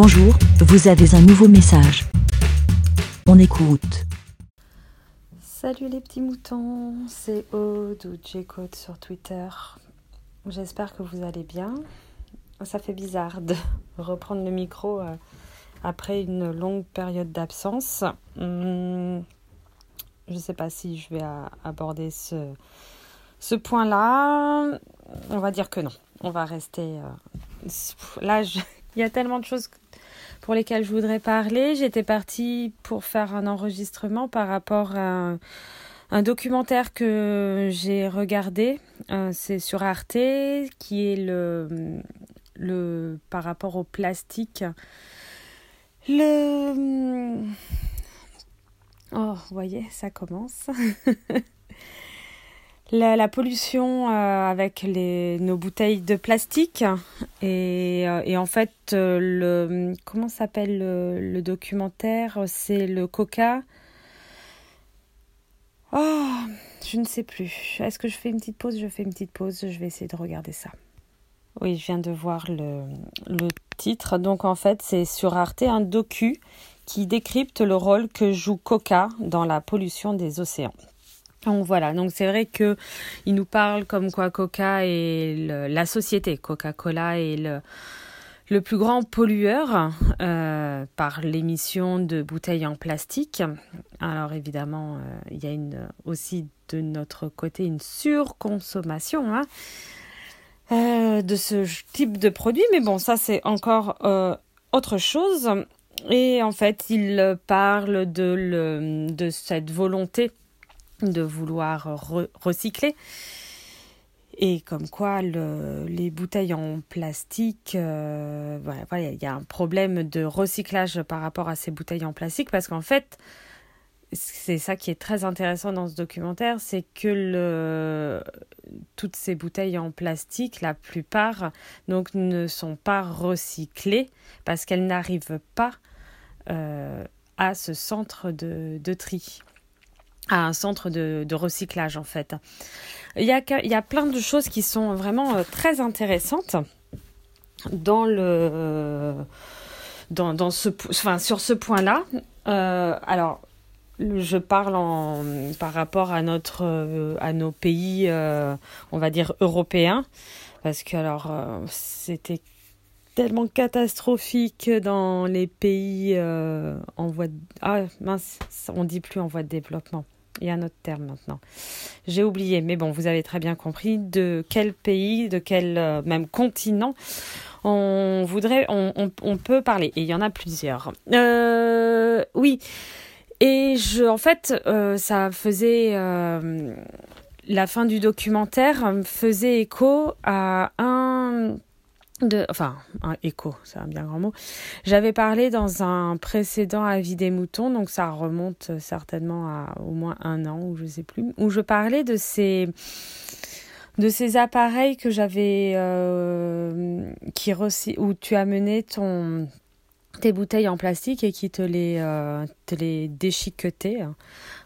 Bonjour, vous avez un nouveau message. On écoute. Salut les petits moutons, c'est Aude ou J-Code sur Twitter. J'espère que vous allez bien. Ça fait bizarre de reprendre le micro euh, après une longue période d'absence. Hum, je ne sais pas si je vais aborder ce, ce point-là. On va dire que non. On va rester. Euh, là, il y a tellement de choses pour lesquelles je voudrais parler. J'étais partie pour faire un enregistrement par rapport à un, documentaire que j'ai regardé. Euh, c'est sur Arte, qui est le, le par rapport au plastique. Le. Oh, vous voyez, ça commence. la, pollution euh, avec nos bouteilles de plastique. Et, euh, en fait euh, comment s'appelle le, documentaire? C'est le coca. Oh je ne sais plus. Est-ce que je fais une petite pause? Je fais une petite pause. Je vais essayer de regarder ça. Oui je viens de voir le, le titre. Donc en fait c'est sur Arte un docu qui décrypte le rôle que joue Coca dans la pollution des océans donc voilà, donc c'est vrai que il nous parle comme quoi Coca et la société Coca-Cola est le, le plus grand pollueur euh, par l'émission de bouteilles en plastique. Alors évidemment, euh, il y a une, aussi de notre côté une surconsommation hein, euh, de ce type de produit, mais bon, ça c'est encore autre chose. Et en fait, il parle de, le, de cette volonté de vouloir recycler. Et comme quoi, le, les bouteilles en plastique, euh, voilà, il y a un problème de recyclage par rapport à ces bouteilles en plastique parce qu'en fait, c'est ça qui est très intéressant dans ce documentaire, c'est que toutes ces bouteilles en plastique, la plupart, donc ne sont pas recyclées parce qu'elles n'arrivent pas euh, à ce centre de tri à un centre de, recyclage en fait. Il y, a, il y a plein de choses qui sont vraiment euh, très intéressantes dans le dans, dans ce enfin sur ce point-là. Euh, alors je parle en par rapport à notre euh, à nos pays on va dire européens parce que alors c'était tellement catastrophique dans les pays en voie de... ah mince on dit plus en voie de développement il y a un autre terme maintenant. J'ai oublié, mais bon, vous avez très bien compris de quel pays, de quel euh, même continent on voudrait, on, peut parler? Et il y en a plusieurs. Euh, oui. Et je, en fait, euh, ça faisait la fin du documentaire faisait écho à un enfin, un écho, c'est un bien grand mot. J'avais parlé dans un précédent avis des moutons, donc ça remonte certainement à au moins un an ou je sais plus, où je parlais de ces de ces appareils que j'avais euh, qui où tu as mené ton tes bouteilles en plastique et qui te les euh, te les déchiquetaient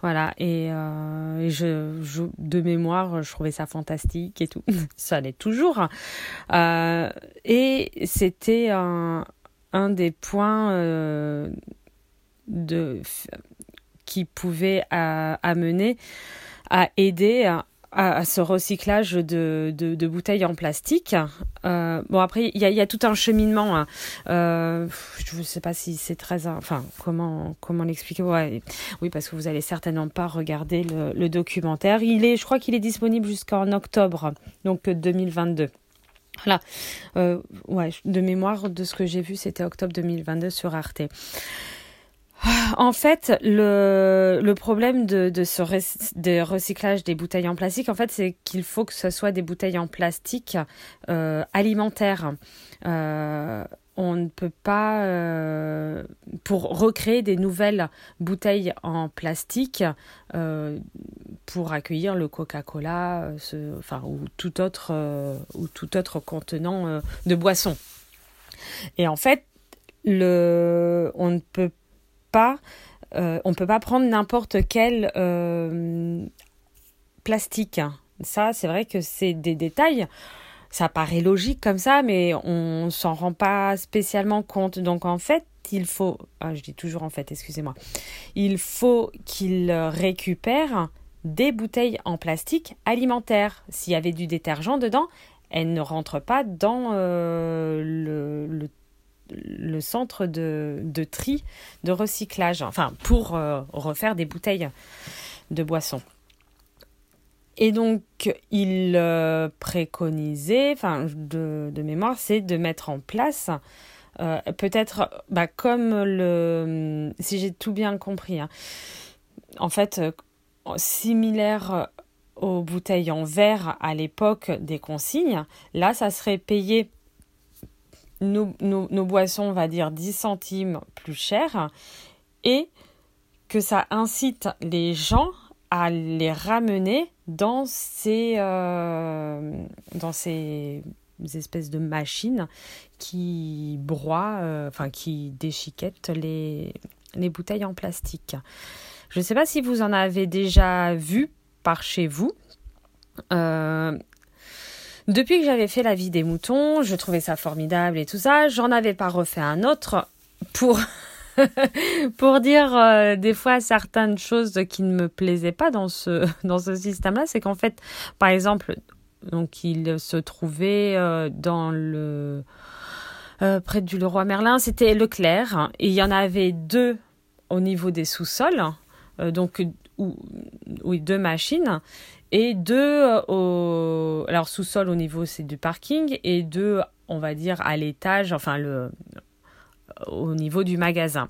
voilà, et, euh, je, de mémoire, je trouvais ça fantastique et tout. ça l'est toujours. Euh, et c'était un, des points euh, qui pouvait amener à aider à, ce recyclage de, de, bouteilles en plastique. Euh, bon après il y a, tout un cheminement. Hein. Euh, je ne sais pas si c'est très, enfin comment comment l'expliquer. Oui parce que vous allez certainement pas regarder le, documentaire. Il est, je crois qu'il est disponible jusqu'en octobre, donc 2022. Voilà. Euh, ouais, de mémoire de ce que j'ai vu, c'était octobre 2022 sur Arte. En fait, le, problème de, ce recyclage des bouteilles en plastique, en fait, c'est qu'il faut que ce soit des bouteilles en plastique euh, alimentaires. Euh, on ne peut pas, euh, pour recréer des nouvelles bouteilles en plastique pour accueillir le Coca-Cola, enfin ou tout autre ou tout autre contenant de boisson. Et en fait, le, on ne peut pas, euh, on peut pas prendre n'importe quel euh, plastique. Ça, c'est vrai que c'est des détails. ça paraît logique comme ça, mais on s'en rend pas spécialement compte. Donc en fait, il faut, ah, je dis toujours en fait, excusez-moi, il faut qu'il récupère des bouteilles en plastique alimentaires. S'il y avait du détergent dedans, elles ne rentrent pas dans euh, le, centre de, tri de recyclage, enfin pour euh, refaire des bouteilles de boissons. Et donc, il euh, préconisait, enfin, de, mémoire, c'est de mettre en place, euh, peut-être, bah, comme le. Si j'ai tout bien compris, hein, en fait, similaire aux bouteilles en verre à l'époque des consignes, là, ça serait payer nos, nos, boissons, on va dire 10 centimes plus cher, et que ça incite les gens à les ramener dans ces, euh, dans ces espèces de machines qui broient, euh, enfin qui déchiquettent les, les bouteilles en plastique. Je ne sais pas si vous en avez déjà vu par chez vous. Euh, depuis que j'avais fait la vie des moutons, je trouvais ça formidable et tout ça. J'en avais pas refait un autre pour pour dire euh, des fois certaines choses qui ne me plaisaient pas dans ce, dans ce système-là, c'est qu'en fait, par exemple, donc il se trouvait euh, dans le euh, près du Leroy Merlin, c'était Leclerc, et il y en avait deux au niveau des sous-sols, donc oui deux machines et deux au alors sous-sol au niveau c'est du parking et deux on va dire à l'étage enfin le au niveau du magasin.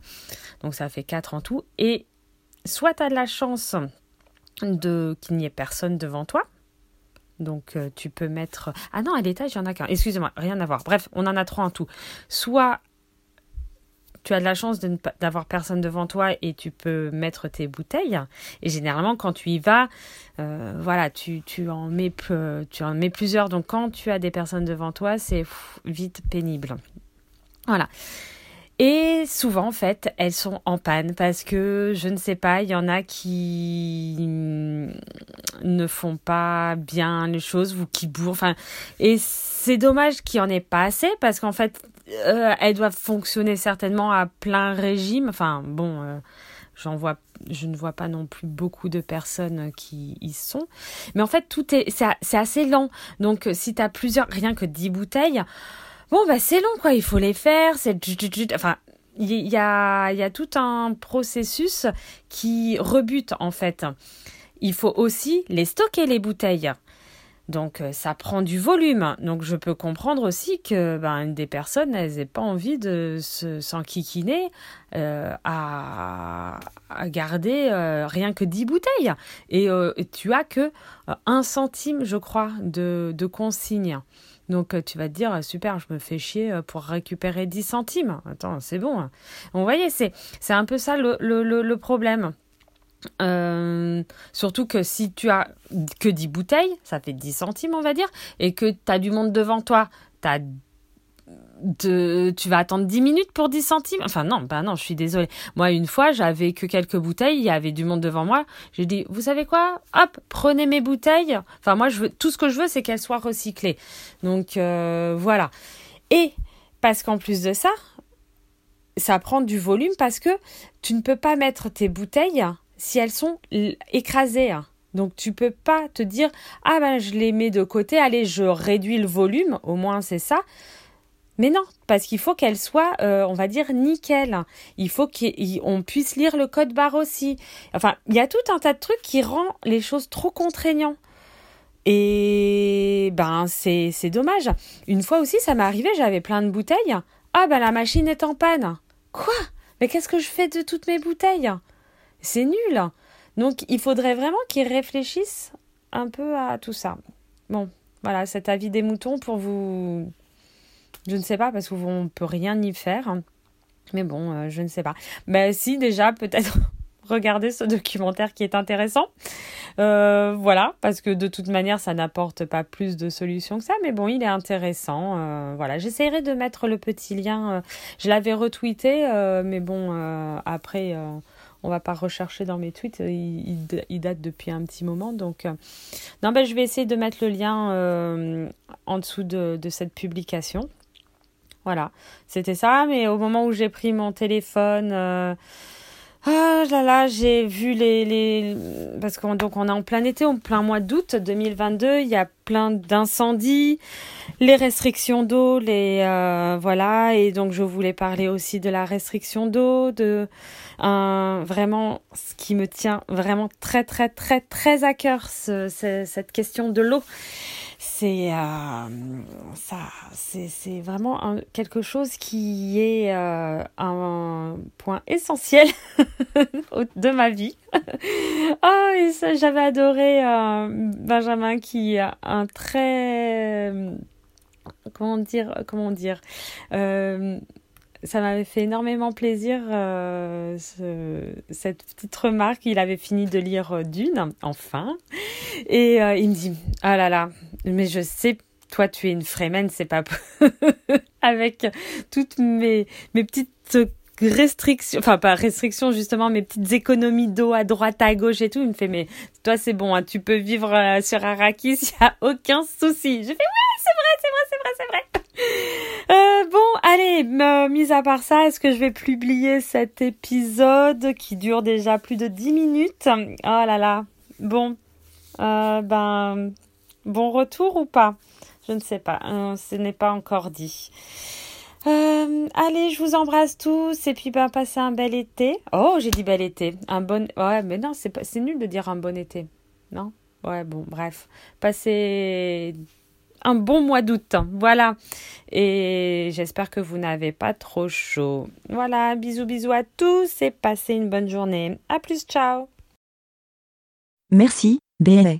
Donc ça fait 4 en tout. Et soit tu as de la chance de qu'il n'y ait personne devant toi. Donc euh, tu peux mettre... Ah non, à l'étage, il n'y en a qu'un. Excusez-moi, rien à voir. Bref, on en a trois en tout. Soit tu as de la chance d'avoir personne devant toi et tu peux mettre tes bouteilles. Et généralement, quand tu y vas, euh, voilà, tu, tu, en mets, tu en mets plusieurs. Donc quand tu as des personnes devant toi, c'est vite pénible. Voilà. Et souvent, en fait, elles sont en panne parce que, je ne sais pas, il y en a qui ne font pas bien les choses ou qui bourrent. Enfin, et c'est dommage qu'il n'y en ait pas assez parce qu'en fait, euh, elles doivent fonctionner certainement à plein régime. Enfin, bon, euh, vois je ne vois pas non plus beaucoup de personnes qui y sont. Mais en fait, tout est, c'est assez lent. Donc, si tu as plusieurs, rien que 10 bouteilles, Bon, bah, c'est long, quoi. Il faut les faire. C'est, enfin, il y a, y a tout un processus qui rebute, en fait. Il faut aussi les stocker, les bouteilles. Donc euh, ça prend du volume. Donc je peux comprendre aussi que ben, des personnes, elles n'aient pas envie de s'enquiquiner euh, à, garder euh, rien que 10 bouteilles. Et tu as que un centime, je crois, de, de consigne. Donc tu vas te dire, super, je me fais chier pour récupérer 10 centimes. Attends, c'est bon. Vous voyez, c'est, c'est un peu ça le, le, le, problème. Surtout que si tu as que 10 bouteilles, ça fait 10 centimes, on va dire, et que tu as du monde devant toi, tu vas attendre 10 minutes pour 10 centimes. Enfin, non, bah non, je suis désolée. Moi, une fois, j'avais que quelques bouteilles, il y avait du monde devant moi. J'ai dit, vous savez quoi? Hop, prenez mes bouteilles. Enfin, moi, je veux, tout ce que je veux, c'est qu'elles soient recyclées. Donc, euh, voilà. Et, parce qu'en plus de ça, ça prend du volume parce que tu ne peux pas mettre tes bouteilles si elles sont écrasées. Donc tu peux pas te dire ah ben je les mets de côté, allez je réduis le volume, au moins c'est ça. Mais non, parce qu'il faut qu'elle soit, euh, on va dire, nickel. Il faut qu'on puisse lire le code barre aussi. Enfin, il y a tout un tas de trucs qui rend les choses trop contraignants. Et ben, c'est dommage. Une fois aussi, ça m'est arrivé, j'avais plein de bouteilles. Ah ben, la machine est en panne. Quoi? Mais qu'est-ce que je fais de toutes mes bouteilles? C'est nul. Donc, il faudrait vraiment qu'ils réfléchissent un peu à tout ça. Bon, voilà, cet avis des moutons pour vous je ne sais pas parce qu'on ne peut rien y faire. Mais bon, euh, je ne sais pas. Mais si, déjà, peut-être regarder ce documentaire qui est intéressant. Euh, voilà, parce que de toute manière, ça n'apporte pas plus de solutions que ça. Mais bon, il est intéressant. Euh, voilà, j'essaierai de mettre le petit lien. je l'avais retweeté, mais bon, après on va pas rechercher dans mes tweets, il, il, date depuis un petit moment. Donc, non, ben, je vais essayer de mettre le lien en dessous de, cette publication. Voilà, c'était ça. Mais au moment où j'ai pris mon téléphone, euh, ah là là, j'ai vu les, les... parce qu'on donc on est en plein été, en plein mois d'août 2022, il y a plein d'incendies, les restrictions d'eau, les euh, voilà, et donc je voulais parler aussi de la restriction d'eau, de vraiment ce qui me tient vraiment très très très très à cœur, ce, cette question de l'eau c'est euh, ça c'est vraiment quelque chose qui est euh, un point essentiel de ma vie oh ça j'avais adoré euh, Benjamin qui a un très comment dire comment dire ça m'avait fait énormément plaisir euh, cette petite remarque. Il avait fini de lire euh, Dune, enfin, et euh, il me dit ah là là, mais je sais, toi tu es une Fremen, c'est pas avec toutes mes mes petites restrictions, enfin pas restrictions justement, mes petites économies d'eau à droite, à gauche et tout. Il me fait mais toi c'est bon, hein, tu peux vivre sur Arrakis, il y a aucun souci. Je fais ouais c'est vrai, c'est vrai, c'est vrai, c'est vrai. Euh, bon, allez, mis à part ça, est-ce que je vais publier cet épisode qui dure déjà plus de 10 minutes? Oh là là. Bon, euh, ben, bon retour ou pas? Je ne sais pas, euh, ce n'est pas encore dit. allez, je vous embrasse tous et puis ben passez un bel été. Oh, j'ai dit bel été. Un bon Ouais, mais non, c'est nul de dire un bon été. Non? Ouais, bon, bref. Passez un bon mois d'août. Voilà. Et j'espère que vous n'avez pas trop chaud. Voilà, bisous bisous à tous et passez une bonne journée. À plus, ciao. Merci, BLA.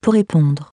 Pour répondre,